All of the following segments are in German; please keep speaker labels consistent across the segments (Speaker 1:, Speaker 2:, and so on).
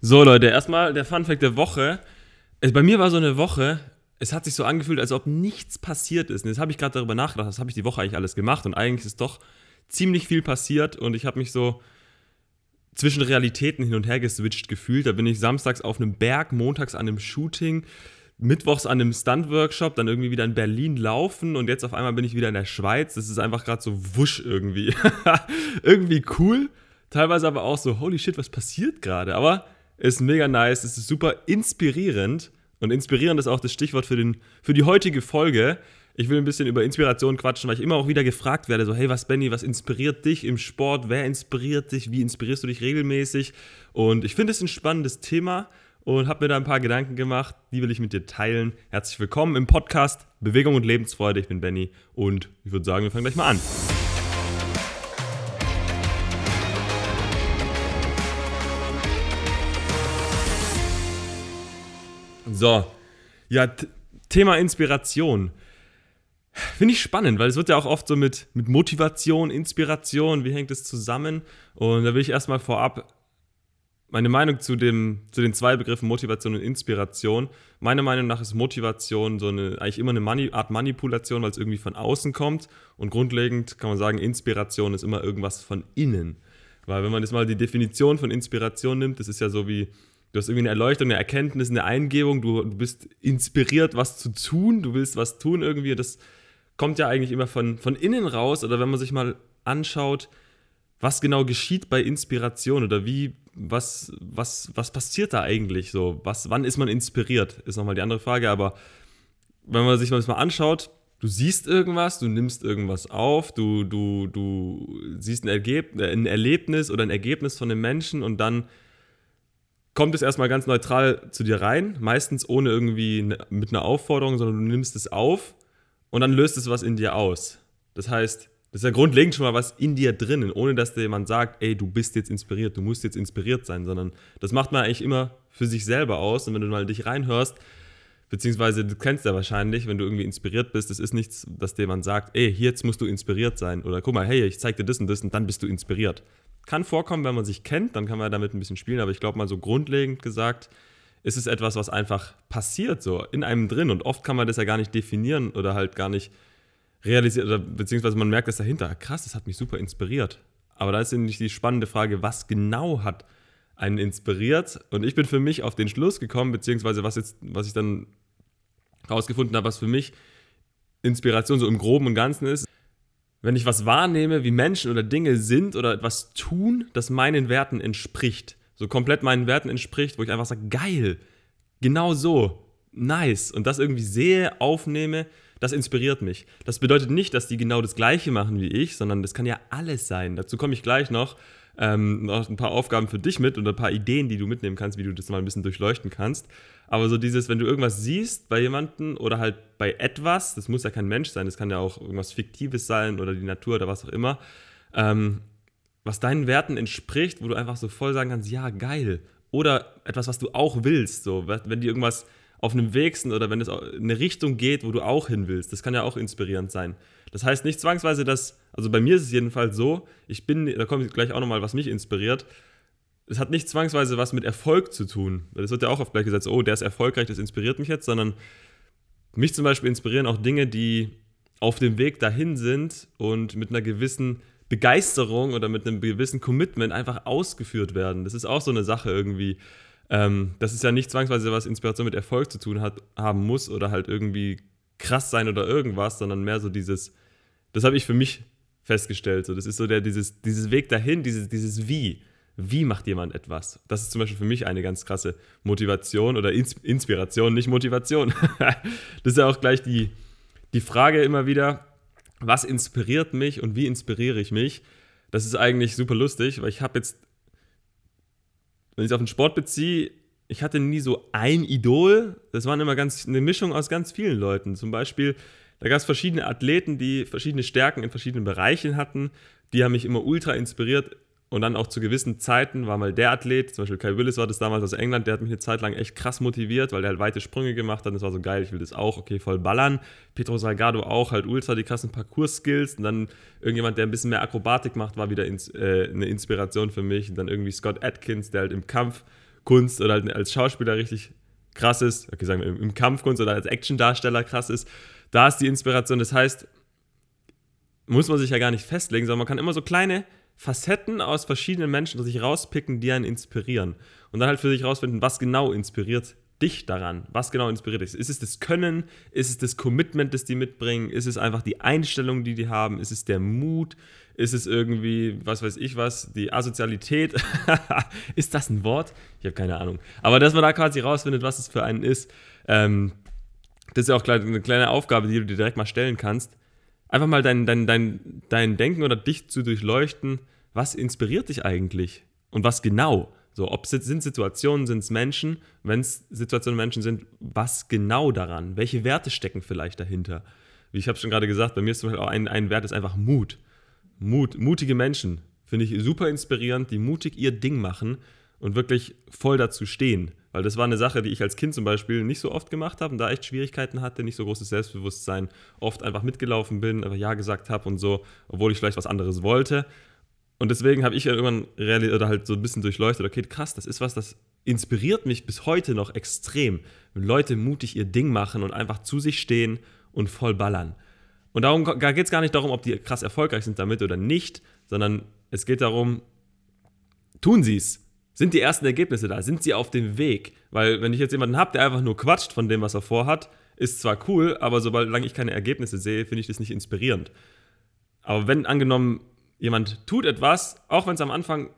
Speaker 1: So, Leute, erstmal der Funfact der Woche. Es, bei mir war so eine Woche, es hat sich so angefühlt, als ob nichts passiert ist. Und jetzt habe ich gerade darüber nachgedacht, was habe ich die Woche eigentlich alles gemacht. Und eigentlich ist doch ziemlich viel passiert. Und ich habe mich so zwischen Realitäten hin und her geswitcht gefühlt. Da bin ich samstags auf einem Berg, montags an einem Shooting, mittwochs an einem Stunt-Workshop, dann irgendwie wieder in Berlin laufen und jetzt auf einmal bin ich wieder in der Schweiz. Das ist einfach gerade so wusch irgendwie. irgendwie cool. Teilweise aber auch so, holy shit, was passiert gerade? Aber ist mega nice, es ist super inspirierend. Und inspirierend ist auch das Stichwort für, den, für die heutige Folge. Ich will ein bisschen über Inspiration quatschen, weil ich immer auch wieder gefragt werde, so, hey, was, Benny, was inspiriert dich im Sport? Wer inspiriert dich? Wie inspirierst du dich regelmäßig? Und ich finde es ein spannendes Thema und habe mir da ein paar Gedanken gemacht, die will ich mit dir teilen. Herzlich willkommen im Podcast Bewegung und Lebensfreude. Ich bin Benny und ich würde sagen, wir fangen gleich mal an. So, ja, Thema Inspiration. Finde ich spannend, weil es wird ja auch oft so mit, mit Motivation, Inspiration, wie hängt es zusammen? Und da will ich erstmal vorab meine Meinung zu, dem, zu den zwei Begriffen Motivation und Inspiration. Meiner Meinung nach ist Motivation so eine, eigentlich immer eine Mani Art Manipulation, weil es irgendwie von außen kommt. Und grundlegend kann man sagen, Inspiration ist immer irgendwas von innen. Weil wenn man jetzt mal die Definition von Inspiration nimmt, das ist ja so wie, Du hast irgendwie eine Erleuchtung, eine Erkenntnis, eine Eingebung, du, du bist inspiriert, was zu tun, du willst was tun irgendwie. Das kommt ja eigentlich immer von, von innen raus. Oder wenn man sich mal anschaut, was genau geschieht bei Inspiration oder wie, was, was, was passiert da eigentlich so? Was, wann ist man inspiriert? Ist nochmal die andere Frage, aber wenn man sich mal anschaut, du siehst irgendwas, du nimmst irgendwas auf, du, du, du siehst ein, Ergeb ein Erlebnis oder ein Ergebnis von einem Menschen und dann kommt es erstmal ganz neutral zu dir rein, meistens ohne irgendwie ne, mit einer Aufforderung, sondern du nimmst es auf und dann löst es was in dir aus. Das heißt, das ist ja grundlegend schon mal was in dir drinnen, ohne dass dir jemand sagt, ey, du bist jetzt inspiriert, du musst jetzt inspiriert sein, sondern das macht man eigentlich immer für sich selber aus. Und wenn du mal dich reinhörst, beziehungsweise du kennst ja wahrscheinlich, wenn du irgendwie inspiriert bist, es ist nichts, dass dir jemand sagt, ey, jetzt musst du inspiriert sein. Oder guck mal, hey, ich zeig dir das und das und dann bist du inspiriert. Kann vorkommen, wenn man sich kennt, dann kann man damit ein bisschen spielen, aber ich glaube mal so grundlegend gesagt, ist es etwas, was einfach passiert, so in einem drin. Und oft kann man das ja gar nicht definieren oder halt gar nicht realisieren, oder beziehungsweise man merkt das dahinter. Krass, das hat mich super inspiriert. Aber da ist nämlich die spannende Frage, was genau hat einen inspiriert? Und ich bin für mich auf den Schluss gekommen, beziehungsweise was jetzt, was ich dann rausgefunden habe, was für mich Inspiration so im Groben und Ganzen ist, wenn ich was wahrnehme, wie Menschen oder Dinge sind oder etwas tun, das meinen Werten entspricht, so komplett meinen Werten entspricht, wo ich einfach sage, geil, genau so, nice und das irgendwie sehe, aufnehme, das inspiriert mich. Das bedeutet nicht, dass die genau das Gleiche machen wie ich, sondern das kann ja alles sein. Dazu komme ich gleich noch. Ähm, noch ein paar Aufgaben für dich mit und ein paar Ideen, die du mitnehmen kannst, wie du das mal ein bisschen durchleuchten kannst. Aber so dieses, wenn du irgendwas siehst bei jemandem oder halt bei etwas, das muss ja kein Mensch sein, das kann ja auch irgendwas Fiktives sein oder die Natur oder was auch immer, ähm, was deinen Werten entspricht, wo du einfach so voll sagen kannst, ja, geil. Oder etwas, was du auch willst, so, wenn die irgendwas auf einem Weg sind oder wenn es in eine Richtung geht, wo du auch hin willst. Das kann ja auch inspirierend sein. Das heißt nicht zwangsweise, dass, also bei mir ist es jedenfalls so, ich bin, da kommt gleich auch nochmal, was mich inspiriert, es hat nicht zwangsweise was mit Erfolg zu tun. Es wird ja auch oft gleich gesagt, oh, der ist erfolgreich, das inspiriert mich jetzt, sondern mich zum Beispiel inspirieren auch Dinge, die auf dem Weg dahin sind und mit einer gewissen Begeisterung oder mit einem gewissen Commitment einfach ausgeführt werden. Das ist auch so eine Sache irgendwie. Ähm, das ist ja nicht zwangsweise was Inspiration mit Erfolg zu tun hat, haben muss oder halt irgendwie krass sein oder irgendwas, sondern mehr so dieses, das habe ich für mich festgestellt. So, das ist so der, dieses, dieses Weg dahin, dieses, dieses Wie wie macht jemand etwas? Das ist zum Beispiel für mich eine ganz krasse Motivation oder Inspiration, nicht Motivation. das ist ja auch gleich die, die Frage immer wieder, was inspiriert mich und wie inspiriere ich mich? Das ist eigentlich super lustig, weil ich habe jetzt, wenn ich es auf den Sport beziehe, ich hatte nie so ein Idol. Das waren immer ganz eine Mischung aus ganz vielen Leuten. Zum Beispiel, da gab es verschiedene Athleten, die verschiedene Stärken in verschiedenen Bereichen hatten. Die haben mich immer ultra inspiriert und dann auch zu gewissen Zeiten war mal der Athlet, zum Beispiel Kai Willis war das damals aus England, der hat mich eine Zeit lang echt krass motiviert, weil der halt weite Sprünge gemacht hat. Das war so geil, ich will das auch, okay, voll ballern. Pedro Salgado auch, halt ultra die krassen Parcours-Skills. Und dann irgendjemand, der ein bisschen mehr Akrobatik macht, war wieder ins, äh, eine Inspiration für mich. Und dann irgendwie Scott Atkins, der halt im Kampf Kunst oder halt als Schauspieler richtig krass ist, okay, sagen wir im Kampfkunst oder als Actiondarsteller krass ist, da ist die Inspiration. Das heißt, muss man sich ja gar nicht festlegen, sondern man kann immer so kleine Facetten aus verschiedenen Menschen sich rauspicken, die einen inspirieren. Und dann halt für sich rausfinden, was genau inspiriert dich daran? Was genau inspiriert dich? Ist es das Können? Ist es das Commitment, das die mitbringen? Ist es einfach die Einstellung, die die haben? Ist es der Mut? Ist es irgendwie, was weiß ich was, die Asozialität? ist das ein Wort? Ich habe keine Ahnung. Aber dass man da quasi rausfindet, was es für einen ist, ähm, das ist ja auch eine kleine Aufgabe, die du dir direkt mal stellen kannst. Einfach mal dein, dein, dein, dein Denken oder dich zu durchleuchten. Was inspiriert dich eigentlich? Und was genau? So, ob es sind Situationen, sind es Menschen? Wenn es Situationen Menschen sind, was genau daran? Welche Werte stecken vielleicht dahinter? Wie ich habe schon gerade gesagt, bei mir ist zum Beispiel auch ein, ein Wert ist einfach Mut. Mut, mutige Menschen finde ich super inspirierend, die mutig ihr Ding machen und wirklich voll dazu stehen. Weil das war eine Sache, die ich als Kind zum Beispiel nicht so oft gemacht habe und da echt Schwierigkeiten hatte, nicht so großes Selbstbewusstsein, oft einfach mitgelaufen bin, einfach Ja gesagt habe und so, obwohl ich vielleicht was anderes wollte. Und deswegen habe ich ja irgendwann oder halt so ein bisschen durchleuchtet, okay, krass, das ist was, das inspiriert mich bis heute noch extrem, wenn Leute mutig ihr Ding machen und einfach zu sich stehen und voll ballern. Und darum da geht es gar nicht darum, ob die krass erfolgreich sind damit oder nicht, sondern es geht darum, tun sie es. Sind die ersten Ergebnisse da? Sind sie auf dem Weg? Weil, wenn ich jetzt jemanden habe, der einfach nur quatscht von dem, was er vorhat, ist zwar cool, aber sobald ich keine Ergebnisse sehe, finde ich das nicht inspirierend. Aber wenn angenommen jemand tut etwas, auch wenn es am Anfang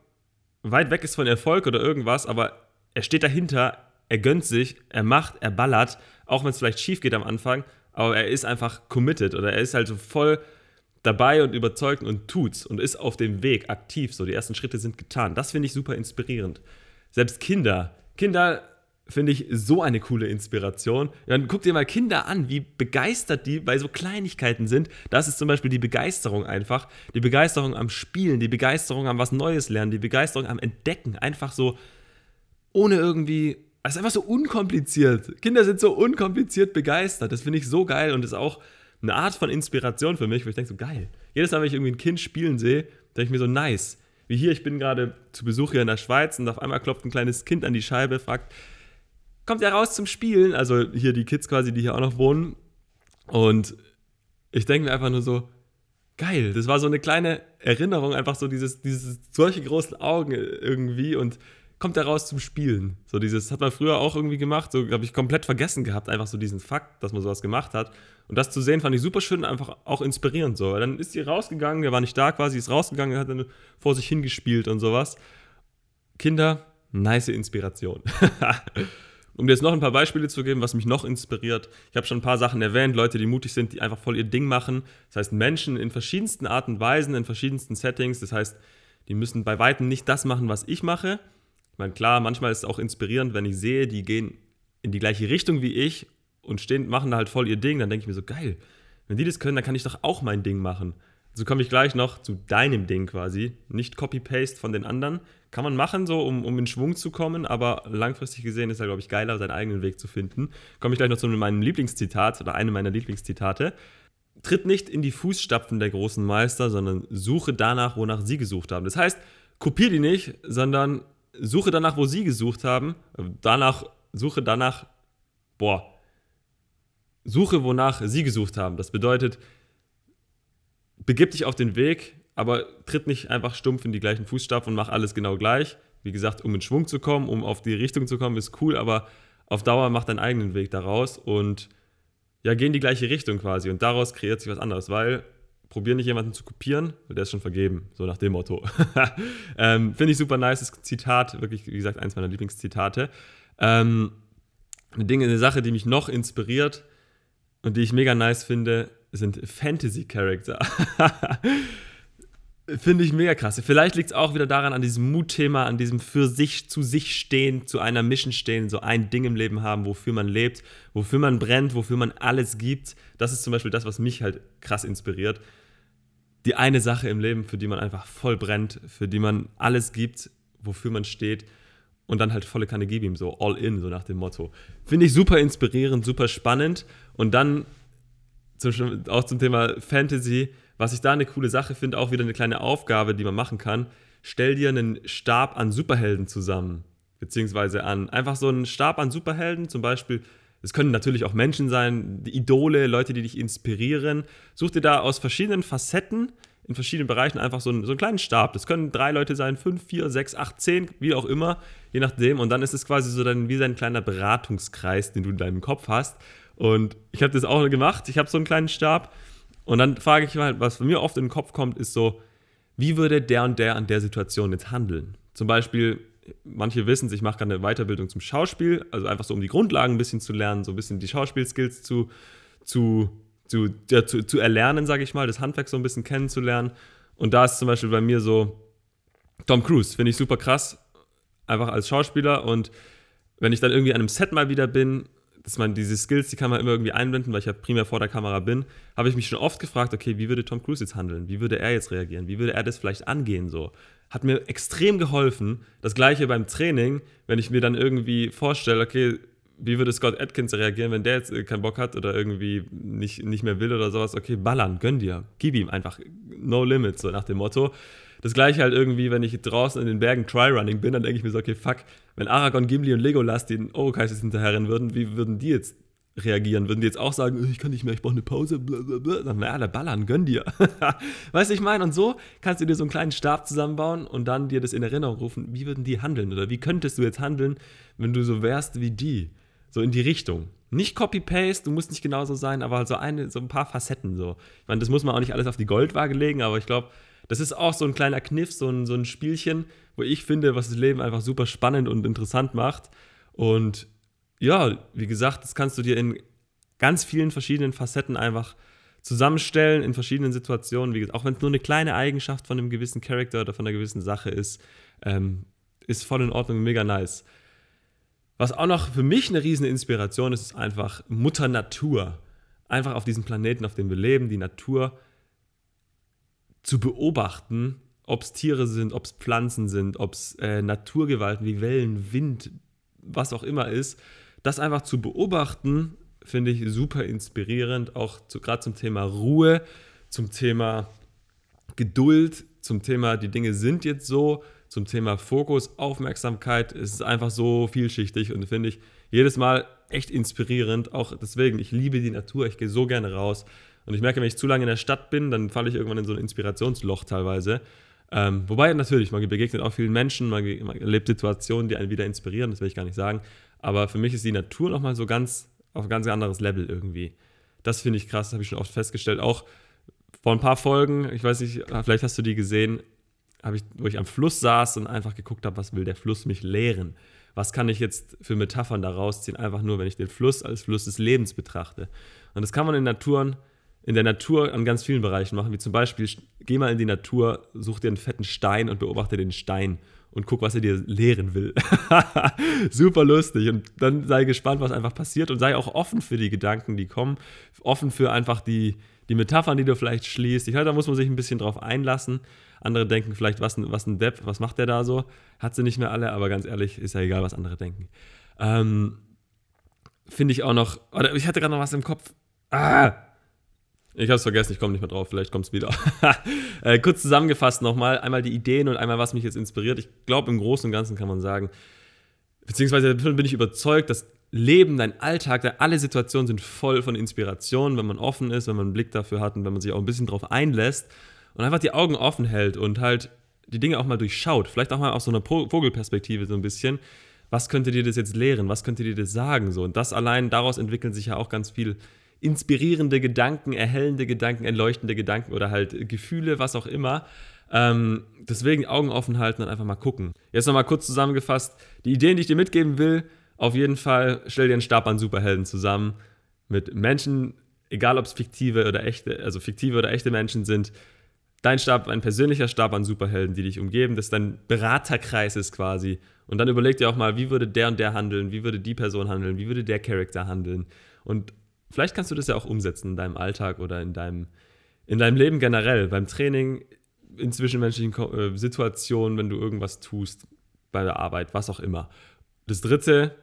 Speaker 1: weit weg ist von Erfolg oder irgendwas, aber er steht dahinter, er gönnt sich, er macht, er ballert, auch wenn es vielleicht schief geht am Anfang, aber er ist einfach committed oder er ist halt so voll dabei und überzeugt und tut's und ist auf dem Weg aktiv. So, die ersten Schritte sind getan. Das finde ich super inspirierend. Selbst Kinder, Kinder finde ich so eine coole Inspiration. Dann guck dir mal Kinder an, wie begeistert die bei so Kleinigkeiten sind. Das ist zum Beispiel die Begeisterung einfach. Die Begeisterung am Spielen, die Begeisterung am was Neues lernen, die Begeisterung am Entdecken. Einfach so ohne irgendwie. Es ist einfach so unkompliziert. Kinder sind so unkompliziert begeistert. Das finde ich so geil und ist auch eine Art von Inspiration für mich, wo ich denke so geil. Jedes Mal, wenn ich irgendwie ein Kind spielen sehe, denke ich mir so nice. Wie hier, ich bin gerade zu Besuch hier in der Schweiz und auf einmal klopft ein kleines Kind an die Scheibe, fragt, kommt er raus zum Spielen. Also hier die Kids quasi, die hier auch noch wohnen. Und ich denke mir einfach nur so, geil, das war so eine kleine Erinnerung, einfach so dieses, dieses solche großen Augen irgendwie und kommt er raus zum Spielen. So dieses hat man früher auch irgendwie gemacht, so habe ich komplett vergessen gehabt, einfach so diesen Fakt, dass man sowas gemacht hat. Und das zu sehen, fand ich super schön, einfach auch inspirierend so. Dann ist sie rausgegangen, der war nicht da quasi, ist rausgegangen, hat dann vor sich hingespielt und sowas. Kinder, nice Inspiration. Um dir jetzt noch ein paar Beispiele zu geben, was mich noch inspiriert. Ich habe schon ein paar Sachen erwähnt, Leute, die mutig sind, die einfach voll ihr Ding machen. Das heißt, Menschen in verschiedensten Arten und Weisen, in verschiedensten Settings. Das heißt, die müssen bei weitem nicht das machen, was ich mache. Meine, klar, manchmal ist es auch inspirierend, wenn ich sehe, die gehen in die gleiche Richtung wie ich und stehen, machen da halt voll ihr Ding. Dann denke ich mir so, geil, wenn die das können, dann kann ich doch auch mein Ding machen. So komme ich gleich noch zu deinem Ding quasi. Nicht Copy-Paste von den anderen. Kann man machen, so um, um in Schwung zu kommen, aber langfristig gesehen ist ja, glaube ich, geiler, seinen eigenen Weg zu finden. Komme ich gleich noch zu meinem Lieblingszitat oder einem meiner Lieblingszitate. Tritt nicht in die Fußstapfen der großen Meister, sondern suche danach, wonach sie gesucht haben. Das heißt, kopiere die nicht, sondern suche danach, wo sie gesucht haben. Danach, suche danach, boah, suche, wonach sie gesucht haben. Das bedeutet, begib dich auf den Weg, aber tritt nicht einfach stumpf in die gleichen Fußstapfen und mach alles genau gleich. Wie gesagt, um in Schwung zu kommen, um auf die Richtung zu kommen, ist cool, aber auf Dauer mach deinen eigenen Weg daraus und ja, geh in die gleiche Richtung quasi und daraus kreiert sich was anderes, weil probier nicht jemanden zu kopieren, der ist schon vergeben, so nach dem Motto. ähm, Finde ich super nice, das Zitat, wirklich, wie gesagt, eins meiner Lieblingszitate. Ähm, eine Dinge, eine Sache, die mich noch inspiriert und die ich mega nice finde, sind Fantasy-Charakter. Finde ich mega krass. Vielleicht liegt es auch wieder daran, an diesem Mutthema, an diesem für sich, zu sich stehen, zu einer Mission stehen, so ein Ding im Leben haben, wofür man lebt, wofür man brennt, wofür man alles gibt. Das ist zum Beispiel das, was mich halt krass inspiriert. Die eine Sache im Leben, für die man einfach voll brennt, für die man alles gibt, wofür man steht und dann halt volle Kanne gib ihm, so all in, so nach dem Motto. Finde ich super inspirierend, super spannend und dann zum, auch zum Thema Fantasy, was ich da eine coole Sache finde, auch wieder eine kleine Aufgabe, die man machen kann. Stell dir einen Stab an Superhelden zusammen. beziehungsweise an einfach so einen Stab an Superhelden, zum Beispiel. Es können natürlich auch Menschen sein, Idole, Leute, die dich inspirieren. Such dir da aus verschiedenen Facetten, in verschiedenen Bereichen einfach so einen, so einen kleinen Stab. Das können drei Leute sein, fünf, vier, sechs, acht, zehn, wie auch immer, je nachdem. Und dann ist es quasi so dann wie sein kleiner Beratungskreis, den du in deinem Kopf hast. Und ich habe das auch gemacht. Ich habe so einen kleinen Stab. Und dann frage ich mal, was mir oft in den Kopf kommt, ist so, wie würde der und der an der Situation jetzt handeln? Zum Beispiel, manche wissen ich mache gerade eine Weiterbildung zum Schauspiel, also einfach so, um die Grundlagen ein bisschen zu lernen, so ein bisschen die Schauspielskills zu, zu, zu, ja, zu, zu erlernen, sage ich mal, das Handwerk so ein bisschen kennenzulernen. Und da ist zum Beispiel bei mir so Tom Cruise, finde ich super krass, einfach als Schauspieler. Und wenn ich dann irgendwie an einem Set mal wieder bin dass man diese Skills, die kann man immer irgendwie einblenden, weil ich ja primär vor der Kamera bin, habe ich mich schon oft gefragt, okay, wie würde Tom Cruise jetzt handeln? Wie würde er jetzt reagieren? Wie würde er das vielleicht angehen so? Hat mir extrem geholfen. Das gleiche beim Training, wenn ich mir dann irgendwie vorstelle, okay, wie würde Scott Atkins reagieren, wenn der jetzt äh, keinen Bock hat oder irgendwie nicht, nicht mehr will oder sowas? Okay, ballern, gönn dir, gib ihm einfach no limit, so nach dem Motto. Das gleiche halt irgendwie, wenn ich draußen in den Bergen Try-Running bin, dann denke ich mir so, okay, fuck, wenn Aragorn, Gimli und Legolas den Orokais jetzt hinterherrennen würden, wie würden die jetzt reagieren? Würden die jetzt auch sagen, ich kann nicht mehr, ich brauche eine Pause, blablabla. Dann, ja, der ballern, gönn dir. weißt du, ich meine? Und so kannst du dir so einen kleinen Stab zusammenbauen und dann dir das in Erinnerung rufen, wie würden die handeln? Oder wie könntest du jetzt handeln, wenn du so wärst wie die? So in die Richtung. Nicht Copy-Paste, du musst nicht genauso sein, aber so, eine, so ein paar Facetten so. Ich meine, das muss man auch nicht alles auf die Goldwaage legen, aber ich glaube, das ist auch so ein kleiner Kniff, so ein, so ein Spielchen, wo ich finde, was das Leben einfach super spannend und interessant macht. Und ja, wie gesagt, das kannst du dir in ganz vielen verschiedenen Facetten einfach zusammenstellen, in verschiedenen Situationen. Wie gesagt, auch wenn es nur eine kleine Eigenschaft von einem gewissen Charakter oder von einer gewissen Sache ist, ähm, ist voll in Ordnung, mega nice. Was auch noch für mich eine riesen Inspiration ist, ist einfach Mutter Natur. Einfach auf diesem Planeten, auf dem wir leben, die Natur zu beobachten, ob es Tiere sind, ob es Pflanzen sind, ob es äh, Naturgewalten wie Wellen, Wind, was auch immer ist, das einfach zu beobachten, finde ich super inspirierend, auch zu, gerade zum Thema Ruhe, zum Thema Geduld, zum Thema, die Dinge sind jetzt so, zum Thema Fokus, Aufmerksamkeit. Es ist einfach so vielschichtig und finde ich jedes Mal echt inspirierend. Auch deswegen, ich liebe die Natur, ich gehe so gerne raus. Und ich merke, wenn ich zu lange in der Stadt bin, dann falle ich irgendwann in so ein Inspirationsloch teilweise. Ähm, wobei natürlich, man begegnet auch vielen Menschen, man, man, erlebt Situationen, die einen wieder inspirieren, das will ich gar nicht sagen. Aber für mich ist die Natur nochmal so ganz auf ein ganz anderes Level irgendwie. Das finde ich krass, das habe ich schon oft festgestellt. Auch vor ein paar Folgen, ich weiß nicht, vielleicht hast du die gesehen, ich, wo ich am Fluss saß und einfach geguckt habe, was will der Fluss mich lehren? Was kann ich jetzt für Metaphern da rausziehen? Einfach nur, wenn ich den Fluss als Fluss des Lebens betrachte. Und das kann man in Naturen in der Natur an ganz vielen Bereichen machen, wie zum Beispiel, geh mal in die Natur, such dir einen fetten Stein und beobachte den Stein und guck, was er dir lehren will. Super lustig. Und dann sei gespannt, was einfach passiert und sei auch offen für die Gedanken, die kommen, offen für einfach die, die Metaphern, die du vielleicht schließt. Ich glaube, da muss man sich ein bisschen drauf einlassen. Andere denken vielleicht, was was ein Depp, was macht der da so? Hat sie nicht mehr alle, aber ganz ehrlich, ist ja egal, was andere denken. Ähm, Finde ich auch noch, oder ich hatte gerade noch was im Kopf. Ah, ich habe es vergessen, ich komme nicht mehr drauf, vielleicht kommt es wieder. äh, kurz zusammengefasst nochmal, einmal die Ideen und einmal, was mich jetzt inspiriert. Ich glaube, im Großen und Ganzen kann man sagen, beziehungsweise bin ich überzeugt, dass Leben, dein Alltag, alle Situationen sind voll von Inspiration, wenn man offen ist, wenn man einen Blick dafür hat und wenn man sich auch ein bisschen drauf einlässt und einfach die Augen offen hält und halt die Dinge auch mal durchschaut. Vielleicht auch mal aus so einer Vogelperspektive so ein bisschen. Was könnte dir das jetzt lehren? Was könnte dir das sagen? So, und das allein, daraus entwickeln sich ja auch ganz viel inspirierende Gedanken, erhellende Gedanken, erleuchtende Gedanken oder halt Gefühle, was auch immer. Ähm, deswegen Augen offen halten und einfach mal gucken. Jetzt nochmal kurz zusammengefasst. Die Ideen, die ich dir mitgeben will, auf jeden Fall stell dir einen Stab an Superhelden zusammen mit Menschen, egal ob es fiktive oder echte, also fiktive oder echte Menschen sind. Dein Stab, ein persönlicher Stab an Superhelden, die dich umgeben, das dein Beraterkreis ist quasi. Und dann überleg dir auch mal, wie würde der und der handeln, wie würde die Person handeln, wie würde der Charakter handeln. Und Vielleicht kannst du das ja auch umsetzen in deinem Alltag oder in deinem, in deinem Leben generell, beim Training, in zwischenmenschlichen äh, Situationen, wenn du irgendwas tust, bei der Arbeit, was auch immer. Das dritte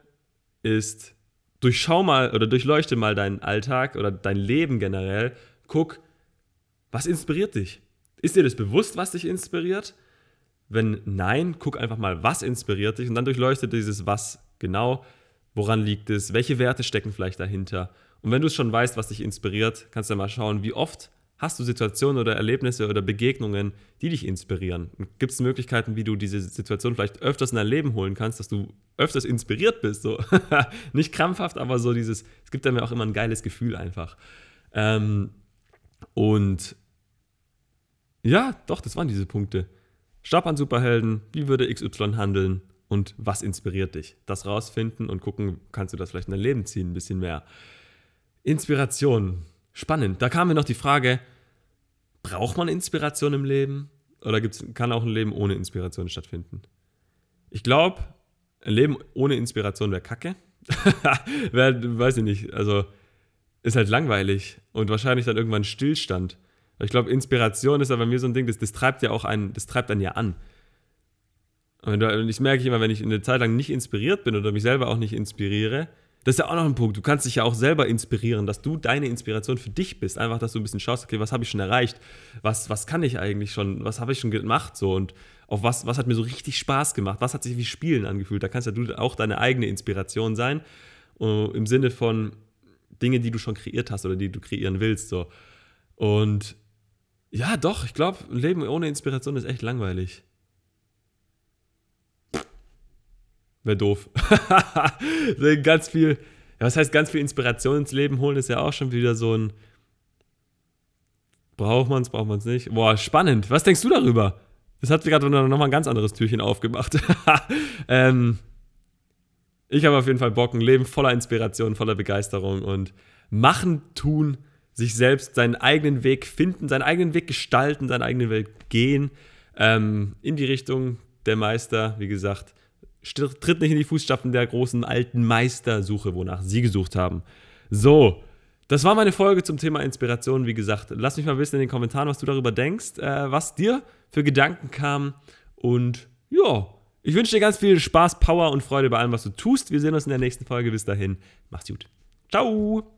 Speaker 1: ist, durchschau mal oder durchleuchte mal deinen Alltag oder dein Leben generell. Guck, was inspiriert dich? Ist dir das bewusst, was dich inspiriert? Wenn nein, guck einfach mal, was inspiriert dich und dann durchleuchtet dieses Was genau, woran liegt es, welche Werte stecken vielleicht dahinter. Und wenn du es schon weißt, was dich inspiriert, kannst du mal schauen, wie oft hast du Situationen oder Erlebnisse oder Begegnungen, die dich inspirieren. Gibt es Möglichkeiten, wie du diese Situation vielleicht öfters in dein Leben holen kannst, dass du öfters inspiriert bist? So. Nicht krampfhaft, aber so dieses, es gibt mir auch immer ein geiles Gefühl einfach. Ähm, und ja, doch, das waren diese Punkte. Stab an Superhelden, wie würde XY handeln und was inspiriert dich? Das rausfinden und gucken, kannst du das vielleicht in dein Leben ziehen, ein bisschen mehr. Inspiration, spannend. Da kam mir noch die Frage, braucht man Inspiration im Leben? Oder gibt's, kann auch ein Leben ohne Inspiration stattfinden? Ich glaube, ein Leben ohne Inspiration wäre kacke. wär, weiß ich nicht, also ist halt langweilig und wahrscheinlich dann irgendwann Stillstand. Ich glaube, Inspiration ist ja bei mir so ein Ding, das, das treibt ja auch einen, das treibt dann ja an. Und ich merke immer, wenn ich eine Zeit lang nicht inspiriert bin oder mich selber auch nicht inspiriere, das ist ja auch noch ein Punkt. Du kannst dich ja auch selber inspirieren, dass du deine Inspiration für dich bist. Einfach, dass du ein bisschen schaust, okay, was habe ich schon erreicht? Was, was kann ich eigentlich schon? Was habe ich schon gemacht? So und auf was, was hat mir so richtig Spaß gemacht? Was hat sich wie Spielen angefühlt? Da kannst ja du auch deine eigene Inspiration sein. Uh, Im Sinne von Dinge, die du schon kreiert hast oder die du kreieren willst. So. Und ja, doch, ich glaube, ein Leben ohne Inspiration ist echt langweilig. Wäre doof. ganz viel, was heißt ganz viel Inspiration ins Leben holen, ist ja auch schon wieder so ein. Braucht man es, braucht man es nicht. Boah, spannend. Was denkst du darüber? Das hat gerade nochmal ein ganz anderes Türchen aufgemacht. ähm, ich habe auf jeden Fall Bock, ein Leben voller Inspiration, voller Begeisterung und machen, tun, sich selbst seinen eigenen Weg finden, seinen eigenen Weg gestalten, seinen eigenen Weg gehen, ähm, in die Richtung der Meister, wie gesagt, tritt nicht in die Fußstapfen der großen alten Meistersuche, wonach sie gesucht haben. So, das war meine Folge zum Thema Inspiration. Wie gesagt, lass mich mal wissen in den Kommentaren, was du darüber denkst, äh, was dir für Gedanken kamen. Und ja, ich wünsche dir ganz viel Spaß, Power und Freude bei allem, was du tust. Wir sehen uns in der nächsten Folge. Bis dahin, mach's gut. Ciao!